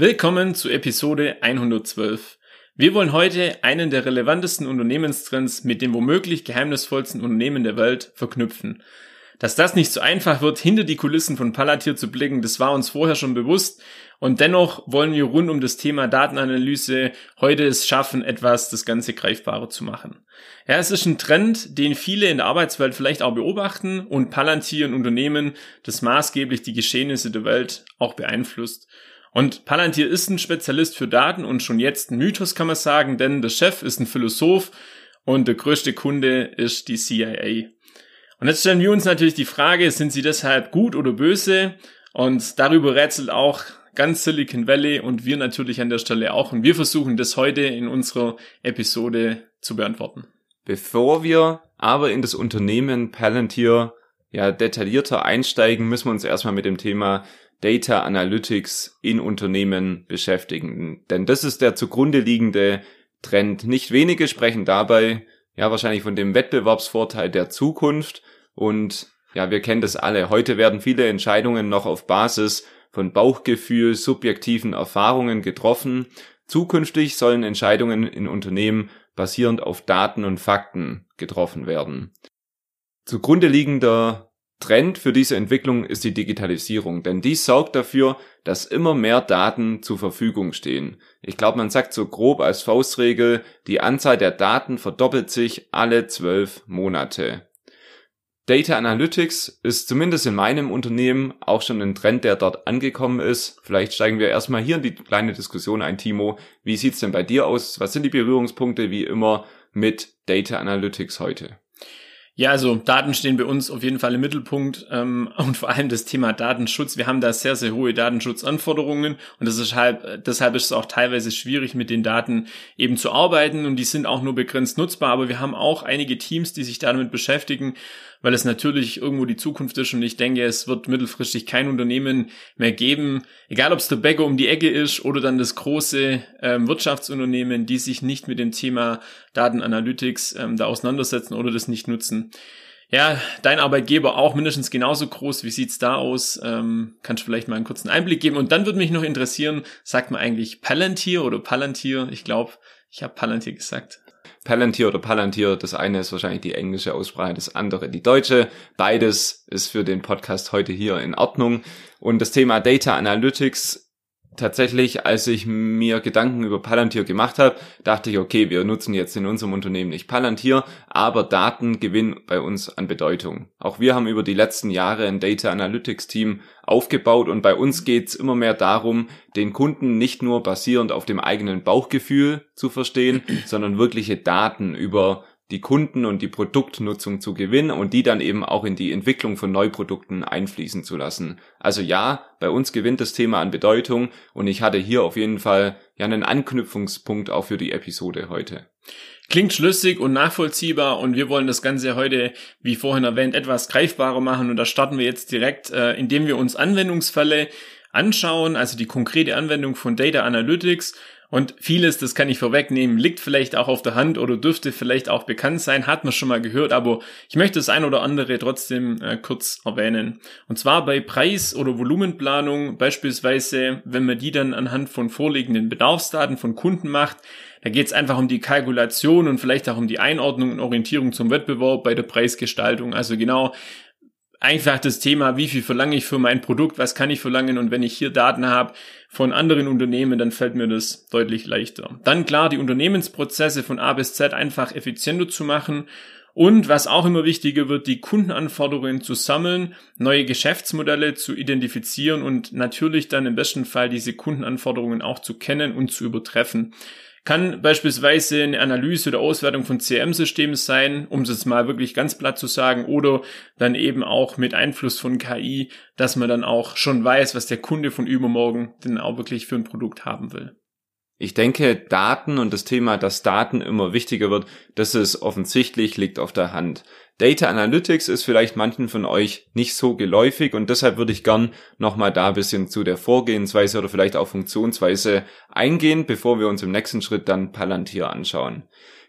Willkommen zu Episode 112. Wir wollen heute einen der relevantesten Unternehmenstrends mit dem womöglich geheimnisvollsten Unternehmen der Welt verknüpfen. Dass das nicht so einfach wird, hinter die Kulissen von Palantir zu blicken, das war uns vorher schon bewusst. Und dennoch wollen wir rund um das Thema Datenanalyse heute es schaffen, etwas das Ganze greifbarer zu machen. Ja, es ist ein Trend, den viele in der Arbeitswelt vielleicht auch beobachten und Palantir ein Unternehmen, das maßgeblich die Geschehnisse der Welt auch beeinflusst. Und Palantir ist ein Spezialist für Daten und schon jetzt ein Mythos kann man sagen, denn der Chef ist ein Philosoph und der größte Kunde ist die CIA. Und jetzt stellen wir uns natürlich die Frage, sind sie deshalb gut oder böse? Und darüber rätselt auch ganz Silicon Valley und wir natürlich an der Stelle auch. Und wir versuchen das heute in unserer Episode zu beantworten. Bevor wir aber in das Unternehmen Palantir ja detaillierter einsteigen, müssen wir uns erstmal mit dem Thema Data Analytics in Unternehmen beschäftigen. Denn das ist der zugrunde liegende Trend. Nicht wenige sprechen dabei ja wahrscheinlich von dem Wettbewerbsvorteil der Zukunft und ja, wir kennen das alle. Heute werden viele Entscheidungen noch auf Basis von Bauchgefühl, subjektiven Erfahrungen getroffen. Zukünftig sollen Entscheidungen in Unternehmen basierend auf Daten und Fakten getroffen werden. Zugrunde liegender Trend für diese Entwicklung ist die Digitalisierung, denn dies sorgt dafür, dass immer mehr Daten zur Verfügung stehen. Ich glaube, man sagt so grob als Faustregel, die Anzahl der Daten verdoppelt sich alle zwölf Monate. Data Analytics ist zumindest in meinem Unternehmen auch schon ein Trend, der dort angekommen ist. Vielleicht steigen wir erstmal hier in die kleine Diskussion ein, Timo. Wie sieht's denn bei dir aus? Was sind die Berührungspunkte wie immer mit Data Analytics heute? Ja, also Daten stehen bei uns auf jeden Fall im Mittelpunkt ähm, und vor allem das Thema Datenschutz. Wir haben da sehr, sehr hohe Datenschutzanforderungen und das ist halt, deshalb ist es auch teilweise schwierig, mit den Daten eben zu arbeiten und die sind auch nur begrenzt nutzbar, aber wir haben auch einige Teams, die sich damit beschäftigen weil es natürlich irgendwo die Zukunft ist und ich denke, es wird mittelfristig kein Unternehmen mehr geben, egal ob es der Bäcker um die Ecke ist oder dann das große ähm, Wirtschaftsunternehmen, die sich nicht mit dem Thema Datenanalytics ähm, da auseinandersetzen oder das nicht nutzen. Ja, dein Arbeitgeber auch mindestens genauso groß. Wie sieht's da aus? Ähm, kannst du vielleicht mal einen kurzen Einblick geben? Und dann würde mich noch interessieren, sagt man eigentlich Palantir oder Palantir? Ich glaube, ich habe Palantir gesagt. Palantir oder Palantir. Das eine ist wahrscheinlich die englische Aussprache, das andere die deutsche. Beides ist für den Podcast heute hier in Ordnung. Und das Thema Data Analytics tatsächlich, als ich mir Gedanken über Palantir gemacht habe, dachte ich, okay, wir nutzen jetzt in unserem Unternehmen nicht Palantir, aber Daten gewinnen bei uns an Bedeutung. Auch wir haben über die letzten Jahre ein Data Analytics Team aufgebaut und bei uns geht's immer mehr darum, den Kunden nicht nur basierend auf dem eigenen Bauchgefühl zu verstehen, sondern wirkliche Daten über die Kunden und die Produktnutzung zu gewinnen und die dann eben auch in die Entwicklung von Neuprodukten einfließen zu lassen. Also ja, bei uns gewinnt das Thema an Bedeutung und ich hatte hier auf jeden Fall ja einen Anknüpfungspunkt auch für die Episode heute. Klingt schlüssig und nachvollziehbar und wir wollen das Ganze heute, wie vorhin erwähnt, etwas greifbarer machen und da starten wir jetzt direkt, äh, indem wir uns Anwendungsfälle anschauen, also die konkrete Anwendung von Data Analytics und vieles, das kann ich vorwegnehmen, liegt vielleicht auch auf der Hand oder dürfte vielleicht auch bekannt sein, hat man schon mal gehört, aber ich möchte das ein oder andere trotzdem äh, kurz erwähnen. Und zwar bei Preis- oder Volumenplanung, beispielsweise, wenn man die dann anhand von vorliegenden Bedarfsdaten von Kunden macht, da geht es einfach um die Kalkulation und vielleicht auch um die Einordnung und Orientierung zum Wettbewerb bei der Preisgestaltung. Also genau, einfach das Thema, wie viel verlange ich für mein Produkt, was kann ich verlangen und wenn ich hier Daten habe von anderen Unternehmen, dann fällt mir das deutlich leichter. Dann klar, die Unternehmensprozesse von A bis Z einfach effizienter zu machen und was auch immer wichtiger wird, die Kundenanforderungen zu sammeln, neue Geschäftsmodelle zu identifizieren und natürlich dann im besten Fall diese Kundenanforderungen auch zu kennen und zu übertreffen. Kann beispielsweise eine Analyse oder Auswertung von CRM-Systemen sein, um es mal wirklich ganz platt zu sagen, oder dann eben auch mit Einfluss von KI, dass man dann auch schon weiß, was der Kunde von übermorgen denn auch wirklich für ein Produkt haben will. Ich denke, Daten und das Thema, dass Daten immer wichtiger wird, das ist offensichtlich, liegt auf der Hand. Data Analytics ist vielleicht manchen von euch nicht so geläufig und deshalb würde ich gern nochmal da ein bisschen zu der Vorgehensweise oder vielleicht auch Funktionsweise eingehen, bevor wir uns im nächsten Schritt dann Palantir anschauen.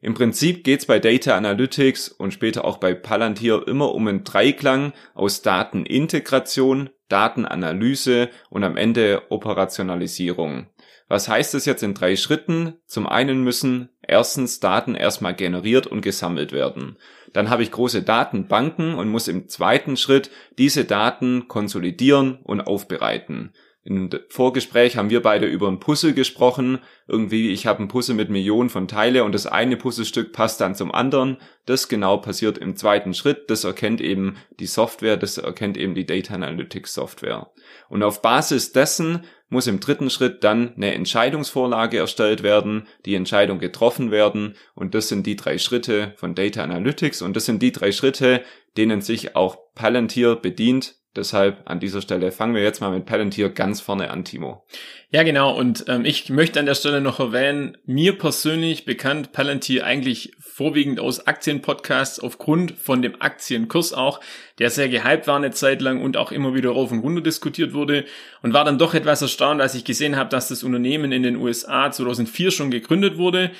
Im Prinzip geht's bei Data Analytics und später auch bei Palantir immer um einen Dreiklang aus Datenintegration, Datenanalyse und am Ende Operationalisierung. Was heißt es jetzt in drei Schritten? Zum einen müssen erstens Daten erstmal generiert und gesammelt werden. Dann habe ich große Datenbanken und muss im zweiten Schritt diese Daten konsolidieren und aufbereiten. Im Vorgespräch haben wir beide über ein Puzzle gesprochen. Irgendwie, ich habe ein Puzzle mit Millionen von Teile und das eine Puzzlestück passt dann zum anderen. Das genau passiert im zweiten Schritt. Das erkennt eben die Software, das erkennt eben die Data Analytics Software. Und auf Basis dessen muss im dritten Schritt dann eine Entscheidungsvorlage erstellt werden, die Entscheidung getroffen werden. Und das sind die drei Schritte von Data Analytics. Und das sind die drei Schritte, denen sich auch Palantir bedient, Deshalb an dieser Stelle fangen wir jetzt mal mit Palantir ganz vorne an, Timo. Ja, genau. Und ähm, ich möchte an der Stelle noch erwähnen, mir persönlich bekannt Palantir eigentlich vorwiegend aus Aktienpodcasts aufgrund von dem Aktienkurs auch, der sehr gehypt war eine Zeit lang und auch immer wieder rauf und runter diskutiert wurde und war dann doch etwas erstaunt, als ich gesehen habe, dass das Unternehmen in den USA 2004 schon gegründet wurde.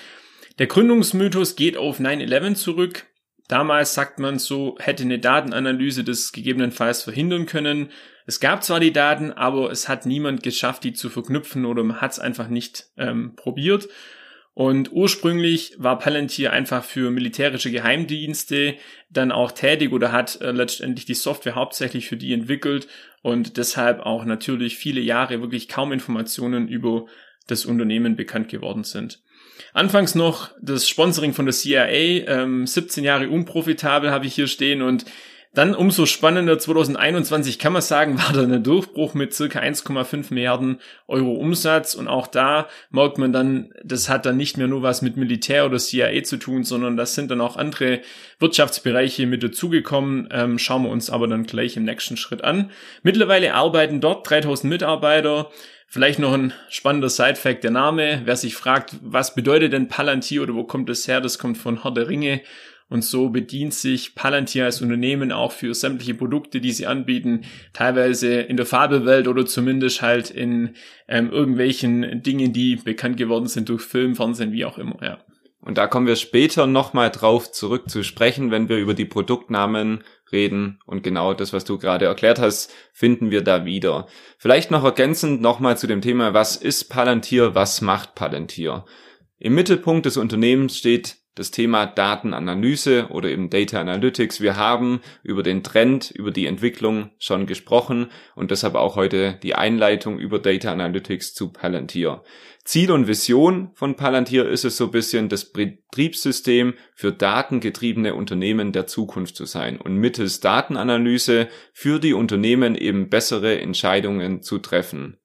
Der Gründungsmythos geht auf 9-11 zurück. Damals sagt man so, hätte eine Datenanalyse das gegebenenfalls verhindern können. Es gab zwar die Daten, aber es hat niemand geschafft, die zu verknüpfen oder man hat es einfach nicht ähm, probiert. Und ursprünglich war Palantir einfach für militärische Geheimdienste dann auch tätig oder hat äh, letztendlich die Software hauptsächlich für die entwickelt und deshalb auch natürlich viele Jahre wirklich kaum Informationen über das Unternehmen bekannt geworden sind. Anfangs noch das Sponsoring von der CIA, ähm, 17 Jahre unprofitabel habe ich hier stehen und dann umso spannender 2021 kann man sagen, war da ein Durchbruch mit circa 1,5 Milliarden Euro Umsatz und auch da merkt man dann, das hat dann nicht mehr nur was mit Militär oder CIA zu tun, sondern das sind dann auch andere Wirtschaftsbereiche mit dazugekommen, ähm, schauen wir uns aber dann gleich im nächsten Schritt an. Mittlerweile arbeiten dort 3000 Mitarbeiter, Vielleicht noch ein spannender Side-Fact, der Name. Wer sich fragt, was bedeutet denn Palantir oder wo kommt das her? Das kommt von Herr der Ringe. Und so bedient sich Palantir als Unternehmen auch für sämtliche Produkte, die sie anbieten, teilweise in der Fabelwelt oder zumindest halt in ähm, irgendwelchen Dingen, die bekannt geworden sind durch Film, Fernsehen, wie auch immer, ja. Und da kommen wir später nochmal drauf zurück zu sprechen, wenn wir über die Produktnamen reden. Und genau das, was du gerade erklärt hast, finden wir da wieder. Vielleicht noch ergänzend nochmal zu dem Thema, was ist Palantir, was macht Palantir? Im Mittelpunkt des Unternehmens steht das Thema Datenanalyse oder eben Data Analytics. Wir haben über den Trend, über die Entwicklung schon gesprochen und deshalb auch heute die Einleitung über Data Analytics zu Palantir. Ziel und Vision von Palantir ist es so ein bisschen, das Betriebssystem für datengetriebene Unternehmen der Zukunft zu sein und mittels Datenanalyse für die Unternehmen eben bessere Entscheidungen zu treffen.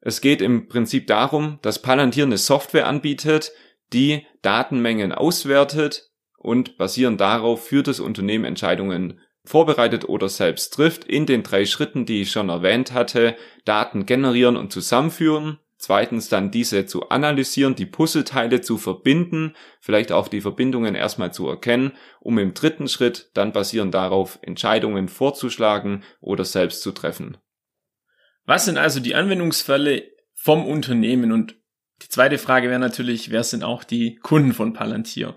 Es geht im Prinzip darum, dass Palantir eine Software anbietet, die Datenmengen auswertet und basierend darauf für das Unternehmen Entscheidungen vorbereitet oder selbst trifft in den drei Schritten, die ich schon erwähnt hatte, Daten generieren und zusammenführen, Zweitens dann diese zu analysieren, die Puzzleteile zu verbinden, vielleicht auch die Verbindungen erstmal zu erkennen, um im dritten Schritt dann basierend darauf Entscheidungen vorzuschlagen oder selbst zu treffen. Was sind also die Anwendungsfälle vom Unternehmen? Und die zweite Frage wäre natürlich, wer sind auch die Kunden von Palantir?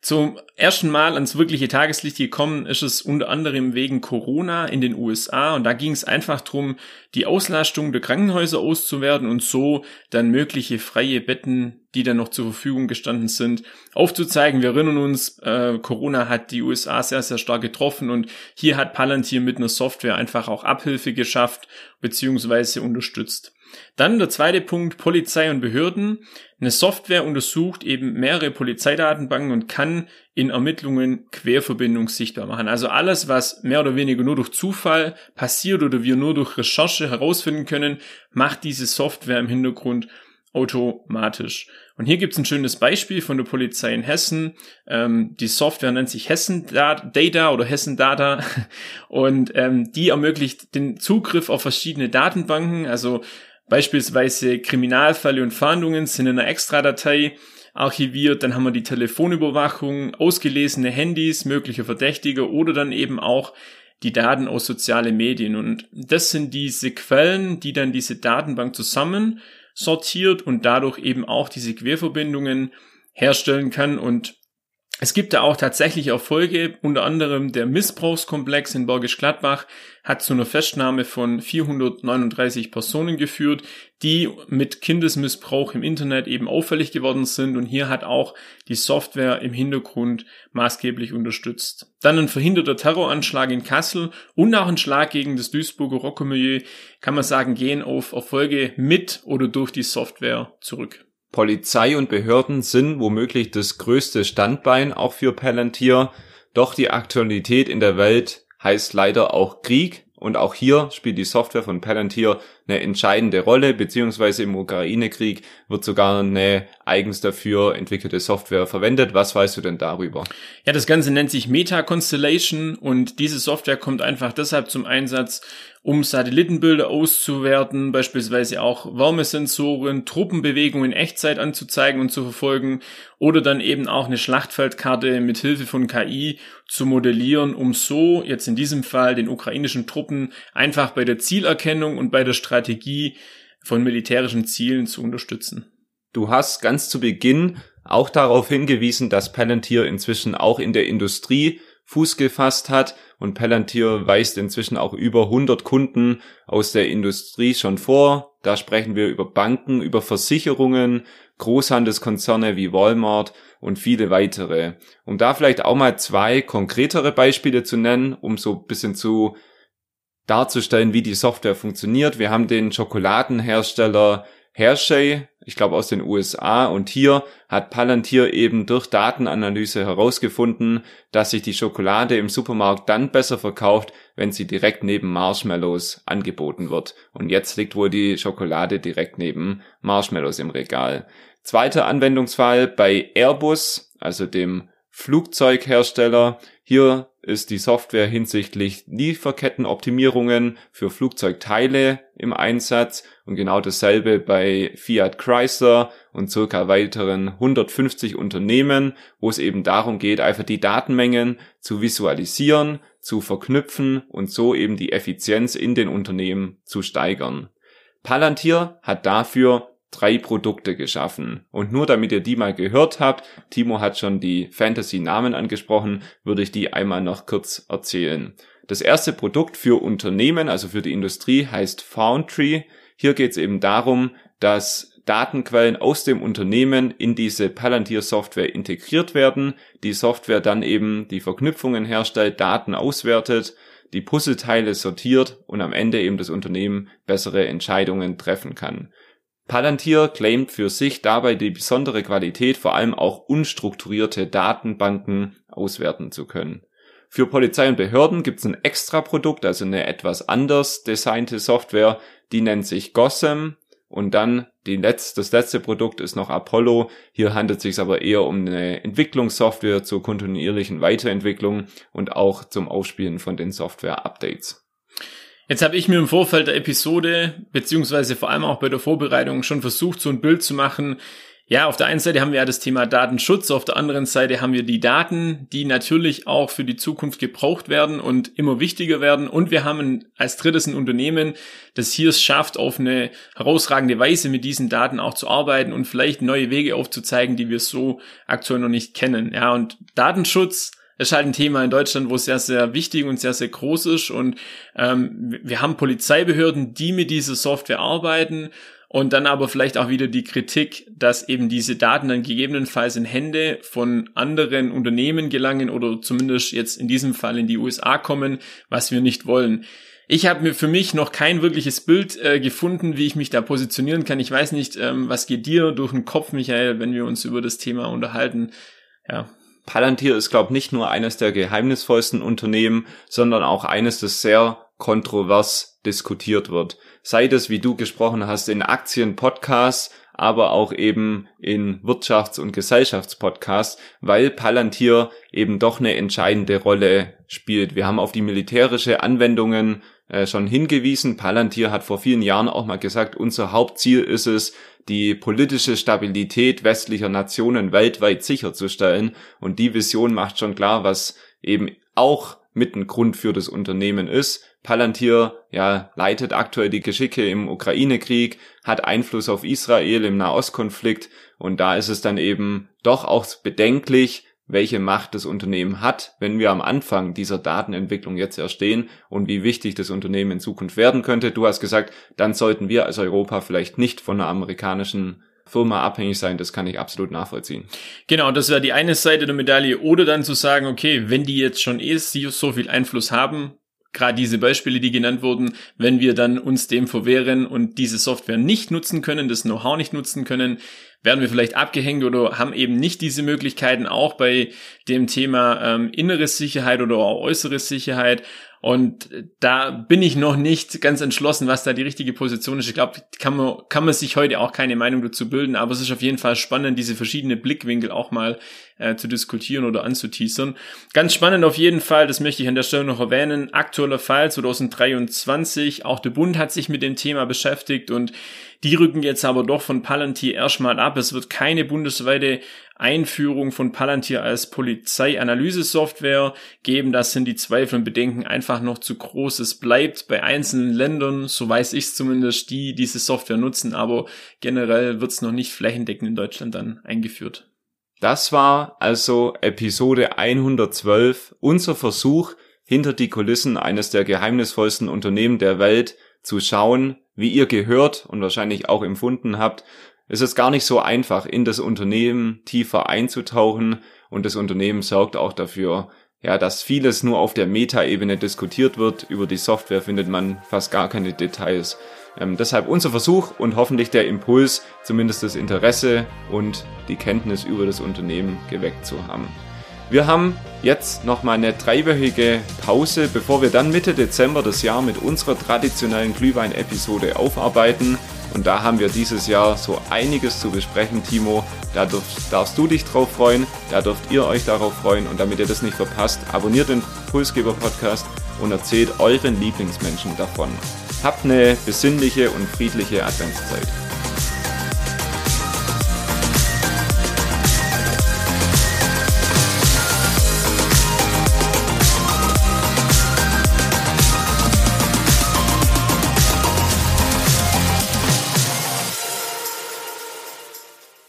Zum ersten Mal ans wirkliche Tageslicht gekommen ist es unter anderem wegen Corona in den USA und da ging es einfach darum, die Auslastung der Krankenhäuser auszuwerten und so dann mögliche freie Betten, die dann noch zur Verfügung gestanden sind, aufzuzeigen. Wir erinnern uns, äh, Corona hat die USA sehr, sehr stark getroffen und hier hat Palantir mit einer Software einfach auch Abhilfe geschafft bzw. unterstützt. Dann der zweite Punkt, Polizei und Behörden. Eine Software untersucht eben mehrere Polizeidatenbanken und kann in Ermittlungen Querverbindungen sichtbar machen. Also alles, was mehr oder weniger nur durch Zufall passiert oder wir nur durch Recherche herausfinden können, macht diese Software im Hintergrund automatisch. Und hier gibt's ein schönes Beispiel von der Polizei in Hessen. Ähm, die Software nennt sich Hessen Data oder Hessen Data und ähm, die ermöglicht den Zugriff auf verschiedene Datenbanken. Also beispielsweise Kriminalfälle und Fahndungen sind in einer Extra-Datei archiviert. Dann haben wir die Telefonüberwachung, ausgelesene Handys, mögliche Verdächtige oder dann eben auch die Daten aus sozialen Medien. Und das sind diese Quellen, die dann diese Datenbank zusammen sortiert und dadurch eben auch diese Querverbindungen herstellen kann und es gibt da auch tatsächlich Erfolge, unter anderem der Missbrauchskomplex in Bergisch Gladbach hat zu einer Festnahme von 439 Personen geführt, die mit Kindesmissbrauch im Internet eben auffällig geworden sind und hier hat auch die Software im Hintergrund maßgeblich unterstützt. Dann ein verhinderter Terroranschlag in Kassel und auch ein Schlag gegen das Duisburger Rockermilieu, kann man sagen, gehen auf Erfolge mit oder durch die Software zurück. Polizei und Behörden sind womöglich das größte Standbein auch für Palantir, doch die Aktualität in der Welt heißt leider auch Krieg. Und auch hier spielt die Software von Palantir eine entscheidende Rolle, beziehungsweise im Ukraine-Krieg wird sogar eine eigens dafür entwickelte Software verwendet. Was weißt du denn darüber? Ja, das Ganze nennt sich Meta Constellation und diese Software kommt einfach deshalb zum Einsatz, um Satellitenbilder auszuwerten, beispielsweise auch Wärmesensoren, Truppenbewegungen in Echtzeit anzuzeigen und zu verfolgen oder dann eben auch eine Schlachtfeldkarte mit Hilfe von KI zu modellieren, um so jetzt in diesem Fall den ukrainischen Truppen einfach bei der Zielerkennung und bei der Strategie von militärischen Zielen zu unterstützen. Du hast ganz zu Beginn auch darauf hingewiesen, dass Palantir inzwischen auch in der Industrie Fuß gefasst hat und Palantir weist inzwischen auch über 100 Kunden aus der Industrie schon vor. Da sprechen wir über Banken, über Versicherungen, Großhandelskonzerne wie Walmart und viele weitere. Um da vielleicht auch mal zwei konkretere Beispiele zu nennen, um so ein bisschen zu darzustellen, wie die Software funktioniert. Wir haben den Schokoladenhersteller Hershey, ich glaube aus den USA, und hier hat Palantir eben durch Datenanalyse herausgefunden, dass sich die Schokolade im Supermarkt dann besser verkauft, wenn sie direkt neben Marshmallows angeboten wird. Und jetzt liegt wohl die Schokolade direkt neben Marshmallows im Regal. Zweiter Anwendungsfall bei Airbus, also dem Flugzeughersteller. Hier ist die Software hinsichtlich Lieferkettenoptimierungen für Flugzeugteile im Einsatz und genau dasselbe bei Fiat Chrysler und circa weiteren 150 Unternehmen, wo es eben darum geht, einfach die Datenmengen zu visualisieren, zu verknüpfen und so eben die Effizienz in den Unternehmen zu steigern. Palantir hat dafür drei Produkte geschaffen. Und nur damit ihr die mal gehört habt, Timo hat schon die Fantasy-Namen angesprochen, würde ich die einmal noch kurz erzählen. Das erste Produkt für Unternehmen, also für die Industrie, heißt Foundry. Hier geht es eben darum, dass Datenquellen aus dem Unternehmen in diese Palantir-Software integriert werden, die Software dann eben die Verknüpfungen herstellt, Daten auswertet, die Puzzleteile sortiert und am Ende eben das Unternehmen bessere Entscheidungen treffen kann. Palantir claimt für sich dabei die besondere Qualität, vor allem auch unstrukturierte Datenbanken auswerten zu können. Für Polizei und Behörden gibt es ein Extra-Produkt, also eine etwas anders designte Software, die nennt sich Gossam. Und dann die letzte, das letzte Produkt ist noch Apollo. Hier handelt es sich aber eher um eine Entwicklungssoftware zur kontinuierlichen Weiterentwicklung und auch zum Aufspielen von den Software-Updates. Jetzt habe ich mir im Vorfeld der Episode, beziehungsweise vor allem auch bei der Vorbereitung, schon versucht, so ein Bild zu machen. Ja, auf der einen Seite haben wir ja das Thema Datenschutz, auf der anderen Seite haben wir die Daten, die natürlich auch für die Zukunft gebraucht werden und immer wichtiger werden. Und wir haben als drittes ein Unternehmen, das hier es schafft, auf eine herausragende Weise mit diesen Daten auch zu arbeiten und vielleicht neue Wege aufzuzeigen, die wir so aktuell noch nicht kennen. Ja, und Datenschutz ist halt ein Thema in Deutschland, wo es sehr, sehr wichtig und sehr, sehr groß ist. Und ähm, wir haben Polizeibehörden, die mit dieser Software arbeiten. Und dann aber vielleicht auch wieder die Kritik, dass eben diese Daten dann gegebenenfalls in Hände von anderen Unternehmen gelangen oder zumindest jetzt in diesem Fall in die USA kommen, was wir nicht wollen. Ich habe mir für mich noch kein wirkliches Bild äh, gefunden, wie ich mich da positionieren kann. Ich weiß nicht, ähm, was geht dir durch den Kopf, Michael, wenn wir uns über das Thema unterhalten. Ja. Palantir ist, glaube ich, nicht nur eines der geheimnisvollsten Unternehmen, sondern auch eines, das sehr kontrovers diskutiert wird. Sei das, wie du gesprochen hast, in Aktien-Podcasts, aber auch eben in Wirtschafts- und Gesellschaftspodcasts, weil Palantir eben doch eine entscheidende Rolle spielt. Wir haben auf die militärische Anwendungen äh, schon hingewiesen. Palantir hat vor vielen Jahren auch mal gesagt, unser Hauptziel ist es, die politische Stabilität westlicher Nationen weltweit sicherzustellen. Und die Vision macht schon klar, was eben auch mit ein Grund für das Unternehmen ist. Palantir ja, leitet aktuell die Geschicke im Ukraine-Krieg, hat Einfluss auf Israel im Nahostkonflikt und da ist es dann eben doch auch bedenklich, welche Macht das Unternehmen hat, wenn wir am Anfang dieser Datenentwicklung jetzt erstehen und wie wichtig das Unternehmen in Zukunft werden könnte. Du hast gesagt, dann sollten wir als Europa vielleicht nicht von einer amerikanischen Firma abhängig sein, das kann ich absolut nachvollziehen. Genau, das wäre die eine Seite der Medaille. Oder dann zu sagen, okay, wenn die jetzt schon eh so viel Einfluss haben, gerade diese Beispiele, die genannt wurden, wenn wir dann uns dem verwehren und diese Software nicht nutzen können, das Know-how nicht nutzen können, werden wir vielleicht abgehängt oder haben eben nicht diese Möglichkeiten auch bei dem Thema ähm, innere Sicherheit oder äußere Sicherheit. Und da bin ich noch nicht ganz entschlossen, was da die richtige Position ist. Ich glaube, kann man, kann man sich heute auch keine Meinung dazu bilden, aber es ist auf jeden Fall spannend, diese verschiedenen Blickwinkel auch mal äh, zu diskutieren oder anzuteasern. Ganz spannend auf jeden Fall, das möchte ich an der Stelle noch erwähnen, aktueller Fall 2023, auch der Bund hat sich mit dem Thema beschäftigt und die rücken jetzt aber doch von Palantir erstmal ab. Es wird keine bundesweite Einführung von Palantir als Polizeianalyse-Software geben. Das sind die Zweifel und Bedenken einfach noch zu groß. Es bleibt bei einzelnen Ländern, so weiß ich zumindest, die diese Software nutzen, aber generell wird es noch nicht flächendeckend in Deutschland dann eingeführt. Das war also Episode 112, unser Versuch, hinter die Kulissen eines der geheimnisvollsten Unternehmen der Welt zu schauen, wie ihr gehört und wahrscheinlich auch empfunden habt, ist es gar nicht so einfach, in das Unternehmen tiefer einzutauchen und das Unternehmen sorgt auch dafür, ja, dass vieles nur auf der Metaebene diskutiert wird. Über die Software findet man fast gar keine Details. Ähm, deshalb unser Versuch und hoffentlich der Impuls, zumindest das Interesse und die Kenntnis über das Unternehmen geweckt zu haben. Wir haben jetzt nochmal eine dreiwöchige Pause, bevor wir dann Mitte Dezember das Jahr mit unserer traditionellen Glühwein-Episode aufarbeiten. Und da haben wir dieses Jahr so einiges zu besprechen, Timo. Da darfst, du dich drauf freuen, da dürft ihr euch darauf freuen. Und damit ihr das nicht verpasst, abonniert den Pulsgeber Podcast und erzählt euren Lieblingsmenschen davon. Habt eine besinnliche und friedliche Adventszeit.